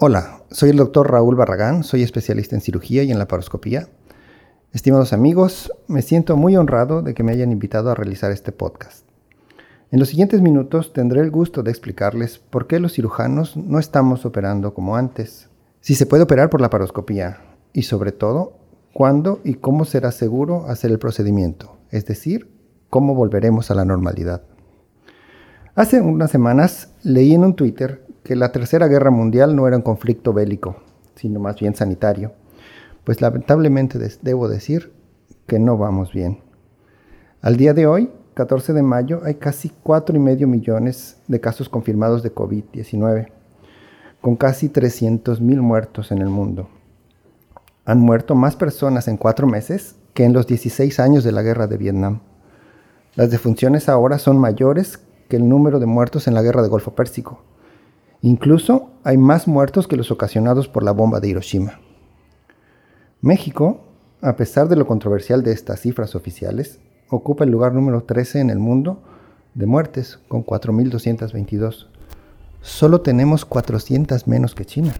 Hola, soy el doctor Raúl Barragán, soy especialista en cirugía y en laparoscopía. Estimados amigos, me siento muy honrado de que me hayan invitado a realizar este podcast. En los siguientes minutos tendré el gusto de explicarles por qué los cirujanos no estamos operando como antes, si se puede operar por laparoscopía y sobre todo, cuándo y cómo será seguro hacer el procedimiento, es decir, cómo volveremos a la normalidad. Hace unas semanas leí en un Twitter que la Tercera Guerra Mundial no era un conflicto bélico, sino más bien sanitario. Pues lamentablemente debo decir que no vamos bien. Al día de hoy, 14 de mayo, hay casi 4,5 millones de casos confirmados de COVID-19, con casi 300.000 muertos en el mundo. Han muerto más personas en cuatro meses que en los 16 años de la guerra de Vietnam. Las defunciones ahora son mayores que el número de muertos en la guerra de Golfo Pérsico, Incluso hay más muertos que los ocasionados por la bomba de Hiroshima. México, a pesar de lo controversial de estas cifras oficiales, ocupa el lugar número 13 en el mundo de muertes, con 4.222. Solo tenemos 400 menos que China.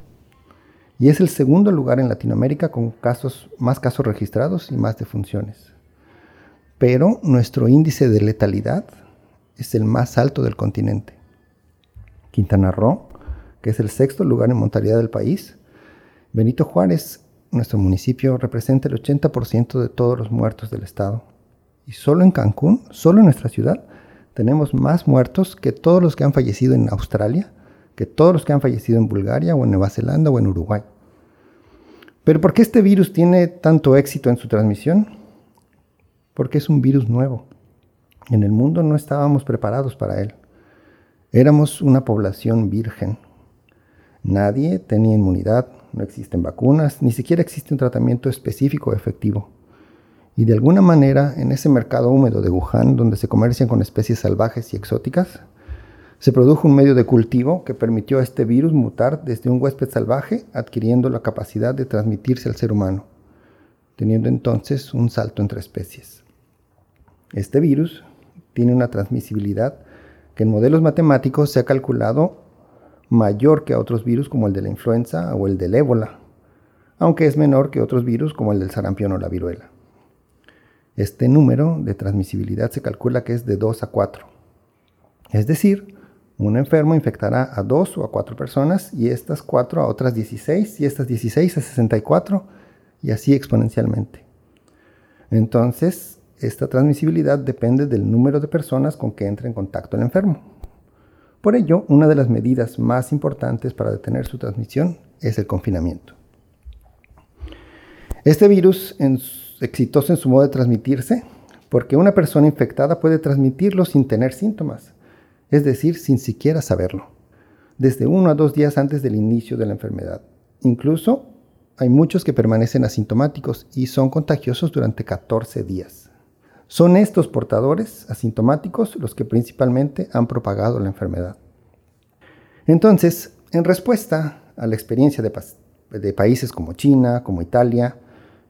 Y es el segundo lugar en Latinoamérica con casos, más casos registrados y más defunciones. Pero nuestro índice de letalidad es el más alto del continente. Quintana Roo que es el sexto lugar en mortalidad del país. Benito Juárez, nuestro municipio, representa el 80% de todos los muertos del estado. Y solo en Cancún, solo en nuestra ciudad, tenemos más muertos que todos los que han fallecido en Australia, que todos los que han fallecido en Bulgaria o en Nueva Zelanda o en Uruguay. Pero ¿por qué este virus tiene tanto éxito en su transmisión? Porque es un virus nuevo. En el mundo no estábamos preparados para él. Éramos una población virgen, Nadie tenía inmunidad, no existen vacunas, ni siquiera existe un tratamiento específico efectivo. Y de alguna manera, en ese mercado húmedo de Wuhan, donde se comercian con especies salvajes y exóticas, se produjo un medio de cultivo que permitió a este virus mutar desde un huésped salvaje, adquiriendo la capacidad de transmitirse al ser humano, teniendo entonces un salto entre especies. Este virus tiene una transmisibilidad que en modelos matemáticos se ha calculado mayor que a otros virus como el de la influenza o el del ébola, aunque es menor que otros virus como el del sarampión o la viruela. Este número de transmisibilidad se calcula que es de 2 a 4. Es decir, un enfermo infectará a 2 o a 4 personas y estas 4 a otras 16 y estas 16 a 64 y así exponencialmente. Entonces, esta transmisibilidad depende del número de personas con que entre en contacto el enfermo. Por ello, una de las medidas más importantes para detener su transmisión es el confinamiento. Este virus es exitoso en su modo de transmitirse porque una persona infectada puede transmitirlo sin tener síntomas, es decir, sin siquiera saberlo, desde uno a dos días antes del inicio de la enfermedad. Incluso hay muchos que permanecen asintomáticos y son contagiosos durante 14 días. Son estos portadores asintomáticos los que principalmente han propagado la enfermedad. Entonces, en respuesta a la experiencia de, países como China, como Italia,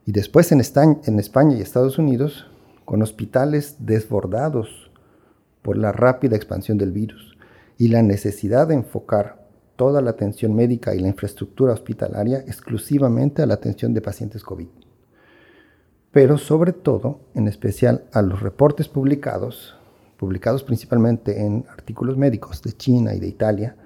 y después en, España y Estados Unidos, con hospitales desbordados por la rápida expansión del virus y la necesidad de enfocar toda la atención médica y la infraestructura hospitalaria exclusivamente a la atención de pacientes COVID pero sobre todo, en especial a los reportes publicados, publicados principalmente en artículos médicos de China y de Italia,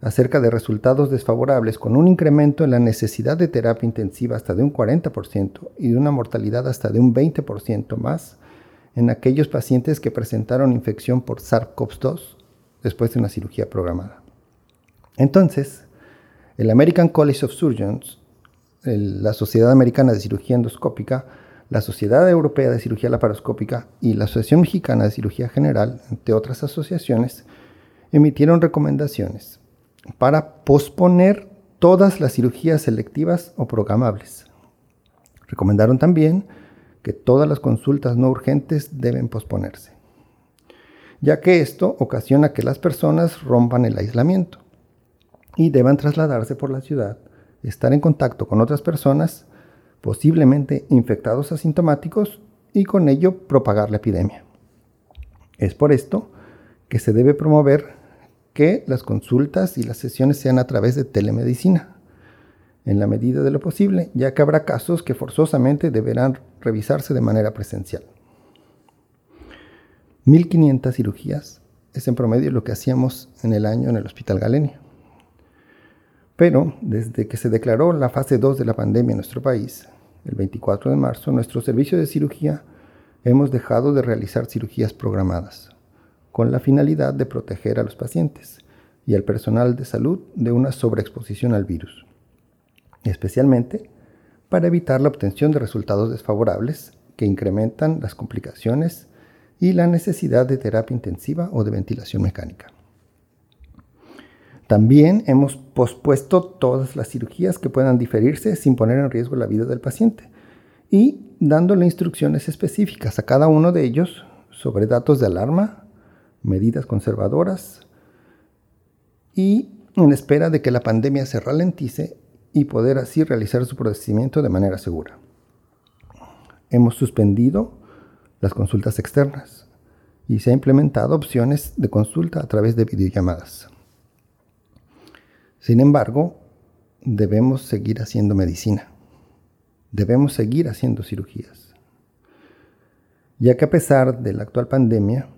acerca de resultados desfavorables con un incremento en la necesidad de terapia intensiva hasta de un 40% y de una mortalidad hasta de un 20% más en aquellos pacientes que presentaron infección por SARS-CoV-2 después de una cirugía programada. Entonces, el American College of Surgeons, la Sociedad Americana de Cirugía Endoscópica, la Sociedad Europea de Cirugía Laparoscópica y la Asociación Mexicana de Cirugía General, entre otras asociaciones, emitieron recomendaciones para posponer todas las cirugías selectivas o programables. Recomendaron también que todas las consultas no urgentes deben posponerse, ya que esto ocasiona que las personas rompan el aislamiento y deban trasladarse por la ciudad, estar en contacto con otras personas, posiblemente infectados asintomáticos, y con ello propagar la epidemia. Es por esto que se debe promover que las consultas y las sesiones sean a través de telemedicina, en la medida de lo posible, ya que habrá casos que forzosamente deberán revisarse de manera presencial. 1.500 cirugías es en promedio lo que hacíamos en el año en el Hospital Galenia. Pero desde que se declaró la fase 2 de la pandemia en nuestro país, el 24 de marzo, nuestro servicio de cirugía hemos dejado de realizar cirugías programadas, con la finalidad de proteger a los pacientes y al personal de salud de una sobreexposición al virus, especialmente para evitar la obtención de resultados desfavorables que incrementan las complicaciones y la necesidad de terapia intensiva o de ventilación mecánica. También hemos pospuesto todas las cirugías que puedan diferirse sin poner en riesgo la vida del paciente y dándole instrucciones específicas a cada uno de ellos sobre datos de alarma, medidas conservadoras y en espera de que la pandemia se ralentice y poder así realizar su procedimiento de manera segura. Hemos suspendido las consultas externas y se han implementado opciones de consulta a través de videollamadas. Sin embargo, debemos seguir haciendo medicina. Debemos seguir haciendo cirugías. Ya que a pesar de la actual pandemia,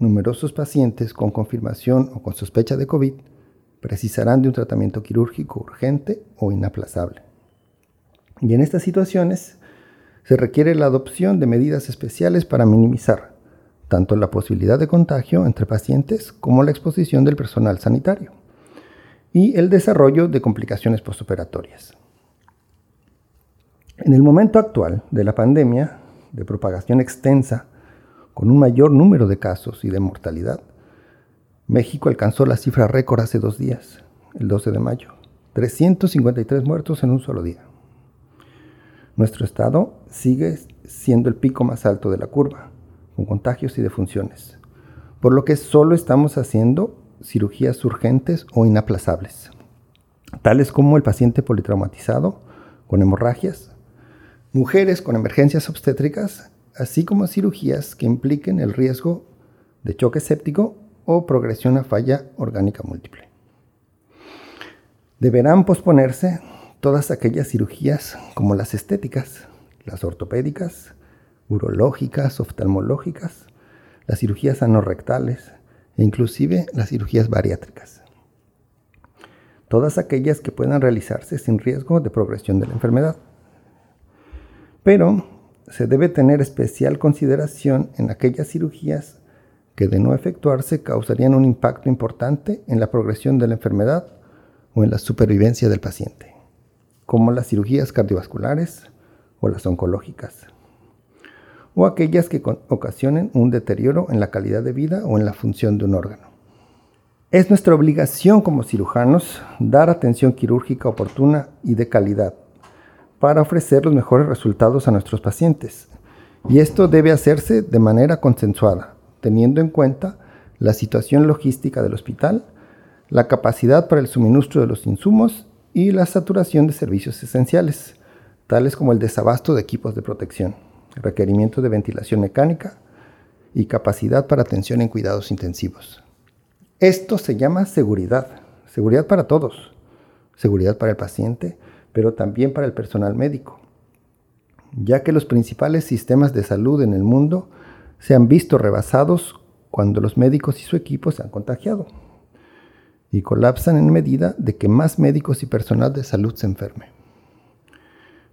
numerosos pacientes con confirmación o con sospecha de COVID precisarán de un tratamiento quirúrgico urgente o inaplazable. Y en estas situaciones se requiere la adopción de medidas especiales para minimizar tanto la posibilidad de contagio entre pacientes como la exposición del personal sanitario y el desarrollo de complicaciones postoperatorias. En el momento actual de la pandemia, de propagación extensa, con un mayor número de casos y de mortalidad, México alcanzó la cifra récord hace dos días, el 12 de mayo, 353 muertos en un solo día. Nuestro estado sigue siendo el pico más alto de la curva, con contagios y defunciones, por lo que solo estamos haciendo cirugías urgentes o inaplazables, tales como el paciente politraumatizado con hemorragias, mujeres con emergencias obstétricas, así como cirugías que impliquen el riesgo de choque séptico o progresión a falla orgánica múltiple. Deberán posponerse todas aquellas cirugías como las estéticas, las ortopédicas, urológicas, oftalmológicas, las cirugías anorrectales, e inclusive las cirugías bariátricas. Todas aquellas que puedan realizarse sin riesgo de progresión de la enfermedad. Pero se debe tener especial consideración en aquellas cirugías que de no efectuarse causarían un impacto importante en la progresión de la enfermedad o en la supervivencia del paciente, como las cirugías cardiovasculares o las oncológicas o aquellas que ocasionen un deterioro en la calidad de vida o en la función de un órgano. Es nuestra obligación como cirujanos dar atención quirúrgica oportuna y de calidad para ofrecer los mejores resultados a nuestros pacientes. Y esto debe hacerse de manera consensuada, teniendo en cuenta la situación logística del hospital, la capacidad para el suministro de los insumos y la saturación de servicios esenciales, tales como el desabasto de equipos de protección requerimiento de ventilación mecánica y capacidad para atención en cuidados intensivos. Esto se llama seguridad, seguridad para todos, seguridad para el paciente, pero también para el personal médico, ya que los principales sistemas de salud en el mundo se han visto rebasados cuando los médicos y su equipo se han contagiado y colapsan en medida de que más médicos y personal de salud se enferme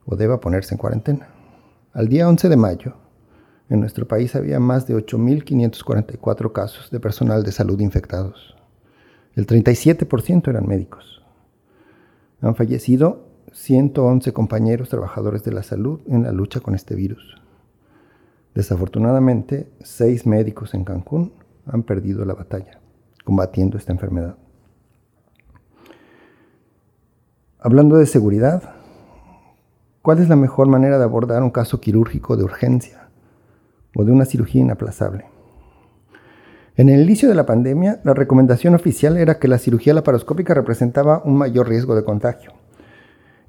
o deba ponerse en cuarentena. Al día 11 de mayo, en nuestro país había más de 8.544 casos de personal de salud infectados. El 37% eran médicos. Han fallecido 111 compañeros trabajadores de la salud en la lucha con este virus. Desafortunadamente, seis médicos en Cancún han perdido la batalla combatiendo esta enfermedad. Hablando de seguridad, ¿cuál es la mejor manera de abordar un caso quirúrgico de urgencia o de una cirugía inaplazable? En el inicio de la pandemia, la recomendación oficial era que la cirugía laparoscópica representaba un mayor riesgo de contagio.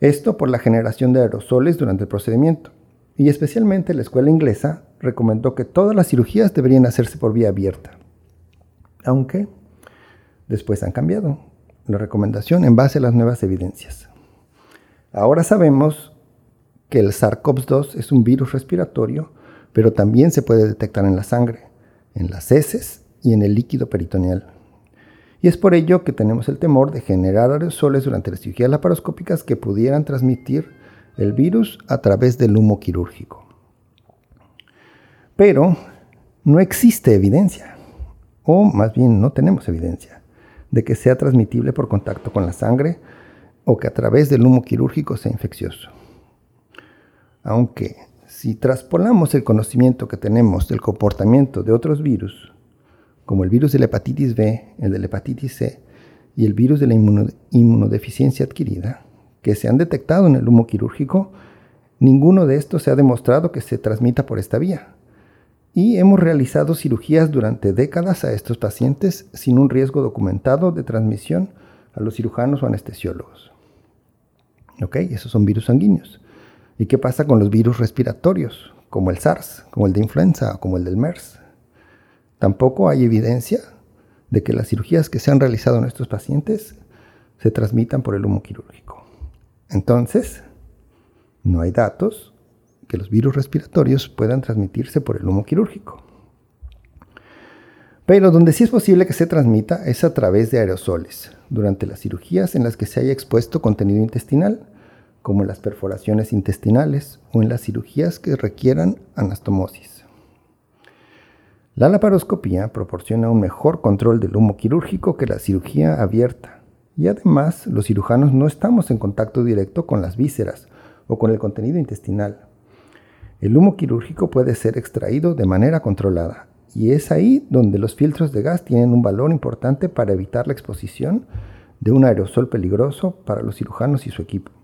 Esto por la generación de aerosoles durante el procedimiento. Y especialmente la escuela inglesa recomendó que todas las cirugías deberían hacerse por vía abierta. Aunque después han cambiado la recomendación en base a las nuevas evidencias. Ahora sabemos que el SARS-CoV-2 es un virus respiratorio, pero también se puede detectar en la sangre, en las heces y en el líquido peritoneal. Y es por ello que tenemos el temor de generar aerosoles durante las cirugías laparoscópicas que pudieran transmitir el virus a través del humo quirúrgico. Pero no existe evidencia, o más bien no tenemos evidencia, de que sea transmitible por contacto con la sangre o que a través del humo quirúrgico sea infeccioso. Aunque si traspolamos el conocimiento que tenemos del comportamiento de otros virus, como el virus de la hepatitis B, el de la hepatitis C y el virus de la inmunodeficiencia adquirida, que se han detectado en el humo quirúrgico, ninguno de estos se ha demostrado que se transmita por esta vía. Y hemos realizado cirugías durante décadas a estos pacientes sin un riesgo documentado de transmisión a los cirujanos o anestesiólogos. ¿Ok? Esos son virus sanguíneos. ¿Y qué pasa con los virus respiratorios, como el SARS, como el de influenza como el del MERS? Tampoco hay evidencia de que las cirugías que se han realizado en estos pacientes se transmitan por el humo quirúrgico. Entonces, no hay datos que los virus respiratorios puedan transmitirse por el humo quirúrgico. Pero donde sí es posible que se transmita es a través de aerosoles, durante las cirugías en las que se haya expuesto contenido intestinal, como en las perforaciones intestinales o en las cirugías que requieran anastomosis. La laparoscopía proporciona un mejor control del humo quirúrgico que la cirugía abierta y además los cirujanos no estamos en contacto directo con las vísceras o con el contenido intestinal. El humo quirúrgico puede ser extraído de manera controlada y es ahí donde los filtros de gas tienen un valor importante para evitar la exposición de un aerosol peligroso para los cirujanos y su equipo.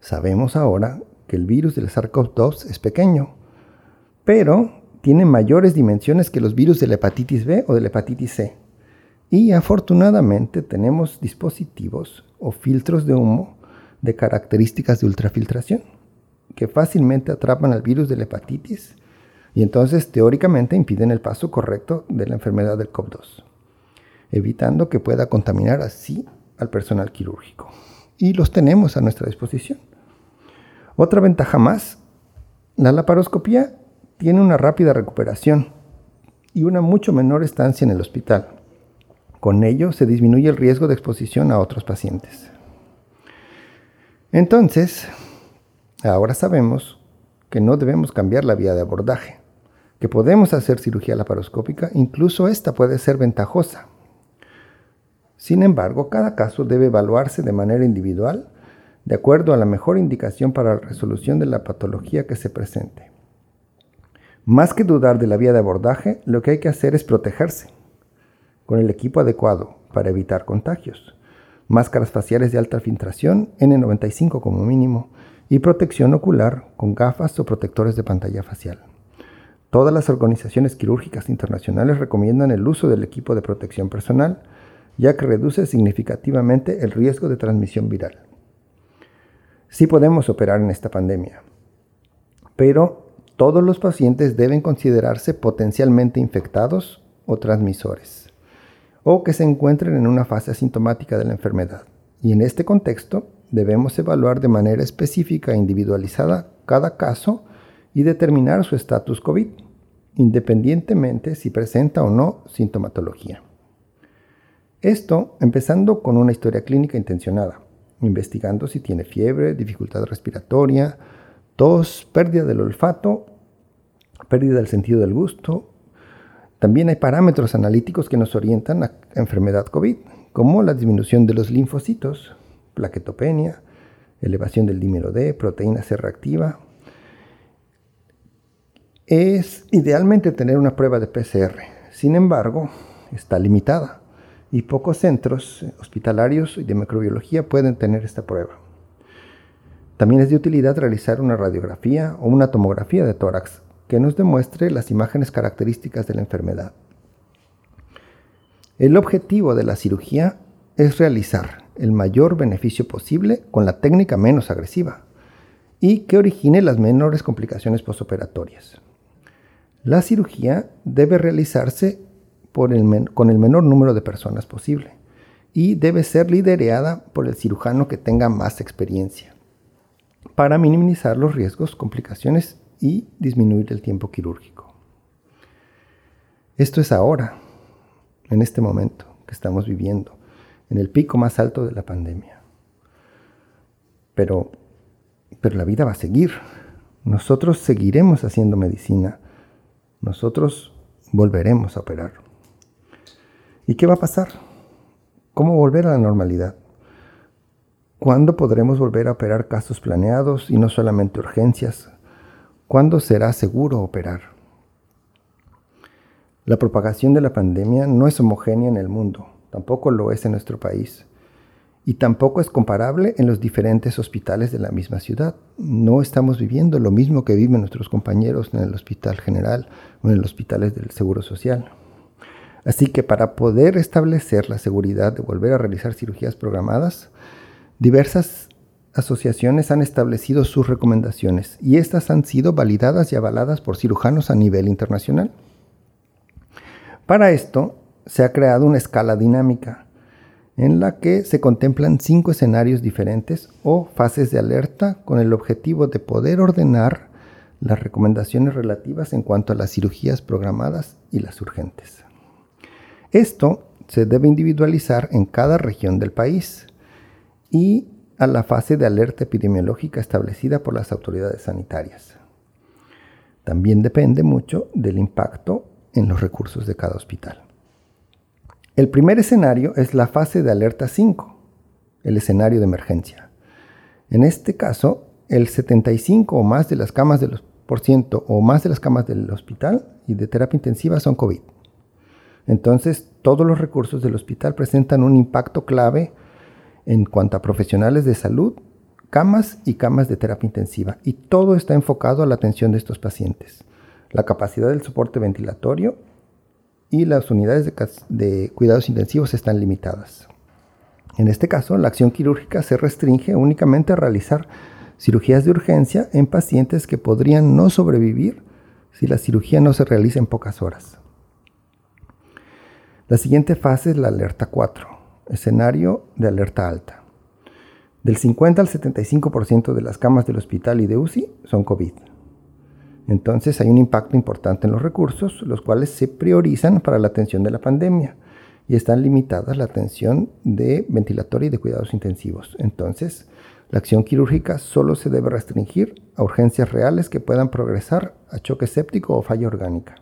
Sabemos ahora que el virus del SARS-CoV-2 es pequeño, pero tiene mayores dimensiones que los virus de la hepatitis B o de la hepatitis C. Y afortunadamente tenemos dispositivos o filtros de humo de características de ultrafiltración que fácilmente atrapan al virus de la hepatitis y entonces teóricamente impiden el paso correcto de la enfermedad del COV-2, evitando que pueda contaminar así al personal quirúrgico. Y los tenemos a nuestra disposición. Otra ventaja más, la laparoscopía tiene una rápida recuperación y una mucho menor estancia en el hospital. Con ello se disminuye el riesgo de exposición a otros pacientes. Entonces, ahora sabemos que no debemos cambiar la vía de abordaje, que podemos hacer cirugía laparoscópica, incluso esta puede ser ventajosa. Sin embargo, cada caso debe evaluarse de manera individual de acuerdo a la mejor indicación para la resolución de la patología que se presente. Más que dudar de la vía de abordaje, lo que hay que hacer es protegerse con el equipo adecuado para evitar contagios. Máscaras faciales de alta filtración, N95 como mínimo, y protección ocular con gafas o protectores de pantalla facial. Todas las organizaciones quirúrgicas internacionales recomiendan el uso del equipo de protección personal, ya que reduce significativamente el riesgo de transmisión viral. Sí podemos operar en esta pandemia, pero todos los pacientes deben considerarse potencialmente infectados o transmisores, o que se encuentren en una fase asintomática de la enfermedad. Y en este contexto debemos evaluar de manera específica e individualizada cada caso y determinar su estatus COVID, independientemente si presenta o no sintomatología. Esto empezando con una historia clínica intencionada, investigando si tiene fiebre, dificultad respiratoria, tos, pérdida del olfato, pérdida del sentido del gusto. También hay parámetros analíticos que nos orientan a enfermedad COVID, como la disminución de los linfocitos, plaquetopenia, elevación del dímero D, proteína C reactiva. Es idealmente tener una prueba de PCR, sin embargo, está limitada y pocos centros hospitalarios de microbiología pueden tener esta prueba. También es de utilidad realizar una radiografía o una tomografía de tórax que nos demuestre las imágenes características de la enfermedad. El objetivo de la cirugía es realizar el mayor beneficio posible con la técnica menos agresiva y que origine las menores complicaciones postoperatorias. La cirugía debe realizarse con el menor número de personas posible y debe ser liderada por el cirujano que tenga más experiencia para minimizar los riesgos, complicaciones y disminuir el tiempo quirúrgico. Esto es ahora, en este momento que estamos viviendo, en el pico más alto de la pandemia. Pero, pero la vida va a seguir. Nosotros seguiremos haciendo medicina. Nosotros volveremos a operar. ¿Y qué va a pasar? ¿Cómo volver a la normalidad? ¿Cuándo podremos volver a operar casos planeados y no solamente urgencias? ¿Cuándo será seguro operar? La propagación de la pandemia no es homogénea en el mundo, tampoco lo es en nuestro país, y tampoco es comparable en los diferentes hospitales de la misma ciudad. No estamos viviendo lo mismo que viven nuestros compañeros en el Hospital General o en los hospitales del Seguro Social. Así que para poder establecer la seguridad de volver a realizar cirugías programadas, Diversas asociaciones han establecido sus recomendaciones y estas han sido validadas y avaladas por cirujanos a nivel internacional. Para esto se ha creado una escala dinámica en la que se contemplan cinco escenarios diferentes o fases de alerta con el objetivo de poder ordenar las recomendaciones relativas en cuanto a las cirugías programadas y las urgentes. Esto se debe individualizar en cada región del país y a la fase de alerta epidemiológica establecida por las autoridades sanitarias. También depende mucho del impacto en los recursos de cada hospital. El primer escenario es la fase de alerta 5, el escenario de emergencia. En este caso, el 75 o más de las camas del por ciento o más de las camas del hospital y de terapia intensiva son COVID. Entonces, todos los recursos del hospital presentan un impacto clave en cuanto a profesionales de salud, camas y camas de terapia intensiva. Y todo está enfocado a la atención de estos pacientes. La capacidad del soporte ventilatorio y las unidades de, cuidados intensivos están limitadas. En este caso, la acción quirúrgica se restringe únicamente a realizar cirugías de urgencia en pacientes que podrían no sobrevivir si la cirugía no se realiza en pocas horas. La siguiente fase es la alerta 4 escenario de alerta alta. Del 50 al 75% de las camas del hospital y de UCI son COVID. Entonces hay un impacto importante en los recursos, los cuales se priorizan para la atención de la pandemia y están limitadas la atención de ventilatorio y de cuidados intensivos. Entonces, la acción quirúrgica solo se debe restringir a urgencias reales que puedan progresar a choque séptico o falla orgánica.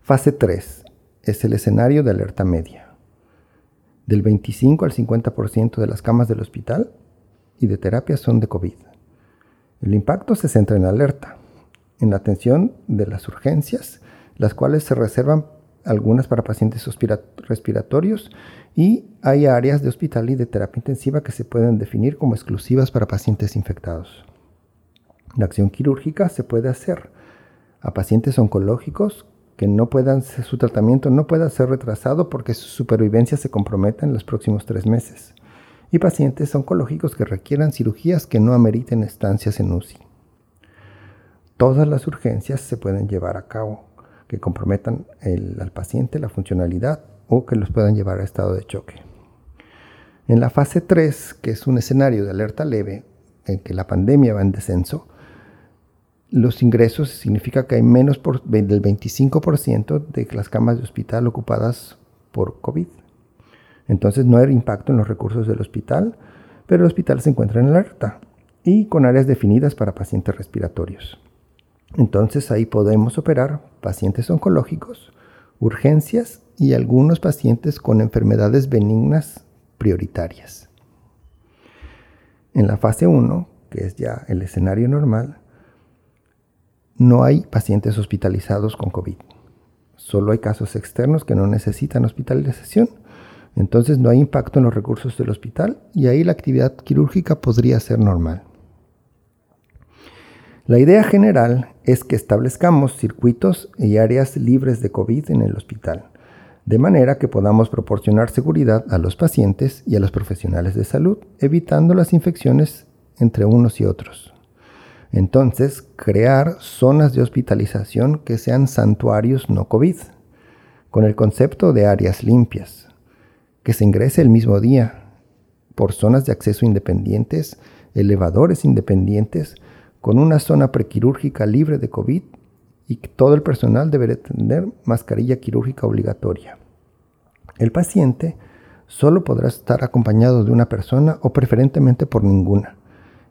Fase 3 es el escenario de alerta media del 25 al 50% de las camas del hospital y de terapia son de COVID. El impacto se centra en alerta, en la atención de las urgencias, las cuales se reservan algunas para pacientes respiratorios y hay áreas de hospital y de terapia intensiva que se pueden definir como exclusivas para pacientes infectados. La acción quirúrgica se puede hacer a pacientes oncológicos que no puedan, su tratamiento no pueda ser retrasado porque su supervivencia se comprometa en los próximos tres meses. Y pacientes oncológicos que requieran cirugías que no ameriten estancias en UCI. Todas las urgencias se pueden llevar a cabo que comprometan al paciente la funcionalidad o que los puedan llevar a estado de choque. En la fase 3, que es un escenario de alerta leve, en que la pandemia va en descenso, los ingresos significa que hay menos del 25% de las camas de hospital ocupadas por COVID. Entonces no hay impacto en los recursos del hospital, pero el hospital se encuentra en alerta y con áreas definidas para pacientes respiratorios. Entonces ahí podemos operar pacientes oncológicos, urgencias y algunos pacientes con enfermedades benignas prioritarias. En la fase 1, que es ya el escenario normal, no hay pacientes hospitalizados con COVID. Solo hay casos externos que no necesitan hospitalización. Entonces no hay impacto en los recursos del hospital y ahí la actividad quirúrgica podría ser normal. La idea general es que establezcamos circuitos y áreas libres de COVID en el hospital, de manera que podamos proporcionar seguridad a los pacientes y a los profesionales de salud, evitando las infecciones entre unos y otros. Entonces, crear zonas de hospitalización que sean santuarios no COVID, con el concepto de áreas limpias, que se ingrese el mismo día, por zonas de acceso independientes, elevadores independientes, con una zona prequirúrgica libre de COVID y todo el personal debería tener mascarilla quirúrgica obligatoria. El paciente solo podrá estar acompañado de una persona o preferentemente por ninguna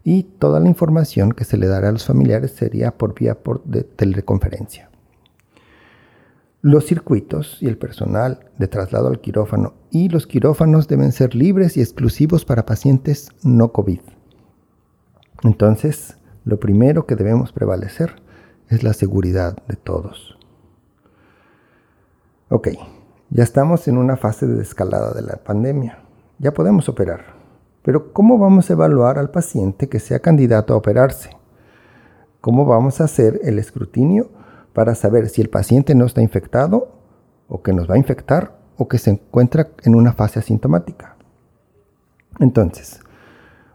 y toda la información que se le dará a los familiares sería por vía de teleconferencia. Los circuitos y el personal de traslado al quirófano y los quirófanos deben ser libres y exclusivos para pacientes no COVID. Entonces, lo primero que debemos prevalecer es la seguridad de todos. Ok, ya estamos en una fase de escalada de la pandemia. Ya podemos operar. Pero ¿cómo vamos a evaluar al paciente que sea candidato a operarse? ¿Cómo vamos a hacer el escrutinio para saber si el paciente no está infectado o que nos va a infectar o que se encuentra en una fase asintomática? Entonces,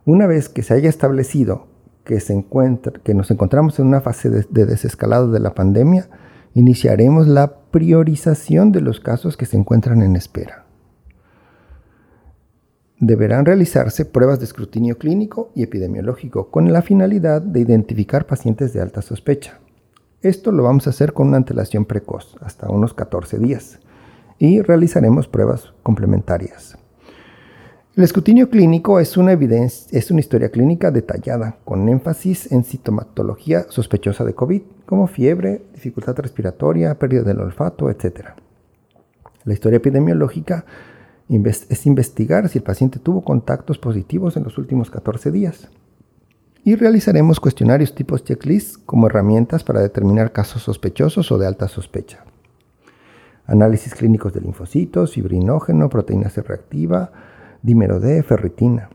una vez que se haya establecido que, se encuentra, que nos encontramos en una fase de, de desescalado de la pandemia, iniciaremos la priorización de los casos que se encuentran en espera deberán realizarse pruebas de escrutinio clínico y epidemiológico con la finalidad de identificar pacientes de alta sospecha. Esto lo vamos a hacer con una antelación precoz, hasta unos 14 días, y realizaremos pruebas complementarias. El escrutinio clínico es una, evidencia, es una historia clínica detallada, con énfasis en sintomatología sospechosa de COVID, como fiebre, dificultad respiratoria, pérdida del olfato, etc. La historia epidemiológica es investigar si el paciente tuvo contactos positivos en los últimos 14 días. Y realizaremos cuestionarios tipos checklist como herramientas para determinar casos sospechosos o de alta sospecha. Análisis clínicos de linfocitos, fibrinógeno, proteína C reactiva, dímero D, ferritina.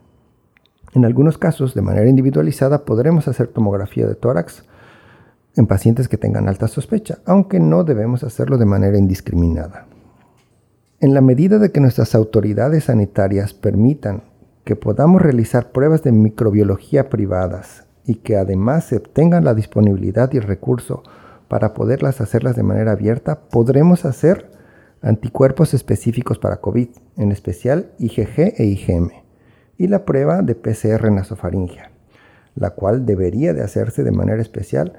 En algunos casos, de manera individualizada, podremos hacer tomografía de tórax en pacientes que tengan alta sospecha, aunque no debemos hacerlo de manera indiscriminada. En la medida de que nuestras autoridades sanitarias permitan que podamos realizar pruebas de microbiología privadas y que además se obtengan la disponibilidad y el recurso para poderlas hacerlas de manera abierta, podremos hacer anticuerpos específicos para COVID, en especial IgG e IgM, y la prueba de PCR nasofaringia, la cual debería de hacerse de manera especial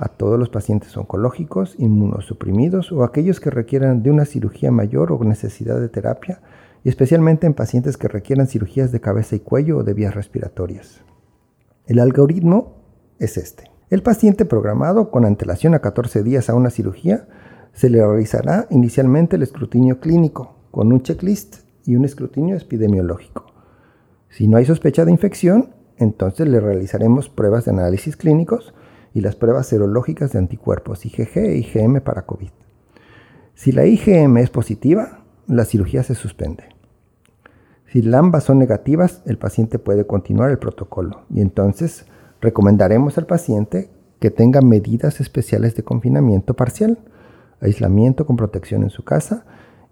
a todos los pacientes oncológicos, inmunosuprimidos o aquellos que requieran de una cirugía mayor o necesidad de terapia, y especialmente en pacientes que requieran cirugías de cabeza y cuello o de vías respiratorias. El algoritmo es este. El paciente programado con antelación a 14 días a una cirugía se le realizará inicialmente el escrutinio clínico con un checklist y un escrutinio epidemiológico. Si no hay sospecha de infección, entonces le realizaremos pruebas de análisis clínicos y las pruebas serológicas de anticuerpos IgG e IgM para COVID. Si la IgM es positiva, la cirugía se suspende. Si ambas son negativas, el paciente puede continuar el protocolo y entonces recomendaremos al paciente que tenga medidas especiales de confinamiento parcial, aislamiento con protección en su casa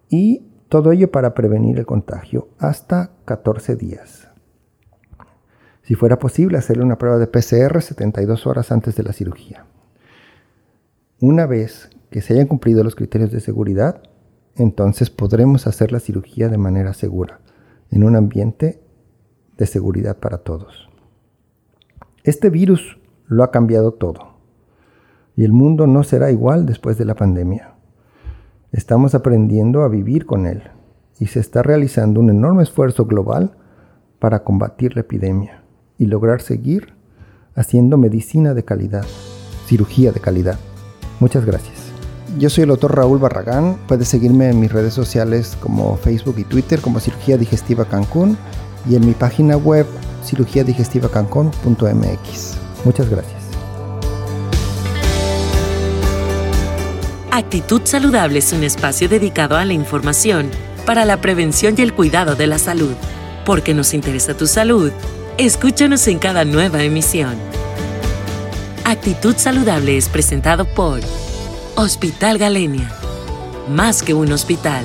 y todo ello para prevenir el contagio hasta 14 días. Si fuera posible, hacerle una prueba de PCR 72 horas antes de la cirugía. Una vez que se hayan cumplido los criterios de seguridad, entonces podremos hacer la cirugía de manera segura, en un ambiente de seguridad para todos. Este virus lo ha cambiado todo y el mundo no será igual después de la pandemia. Estamos aprendiendo a vivir con él y se está realizando un enorme esfuerzo global para combatir la epidemia y lograr seguir haciendo medicina de calidad, cirugía de calidad. Muchas gracias. Yo soy el doctor Raúl Barragán. Puedes seguirme en mis redes sociales como Facebook y Twitter como Cirugía Digestiva Cancún y en mi página web cirugíadigestivacancún.mx. Muchas gracias. Actitud Saludable es un espacio dedicado a la información para la prevención y el cuidado de la salud. Porque nos interesa tu salud, escúchanos en cada nueva emisión. Actitud Saludable es presentado por Hospital Galenia. Más que un hospital.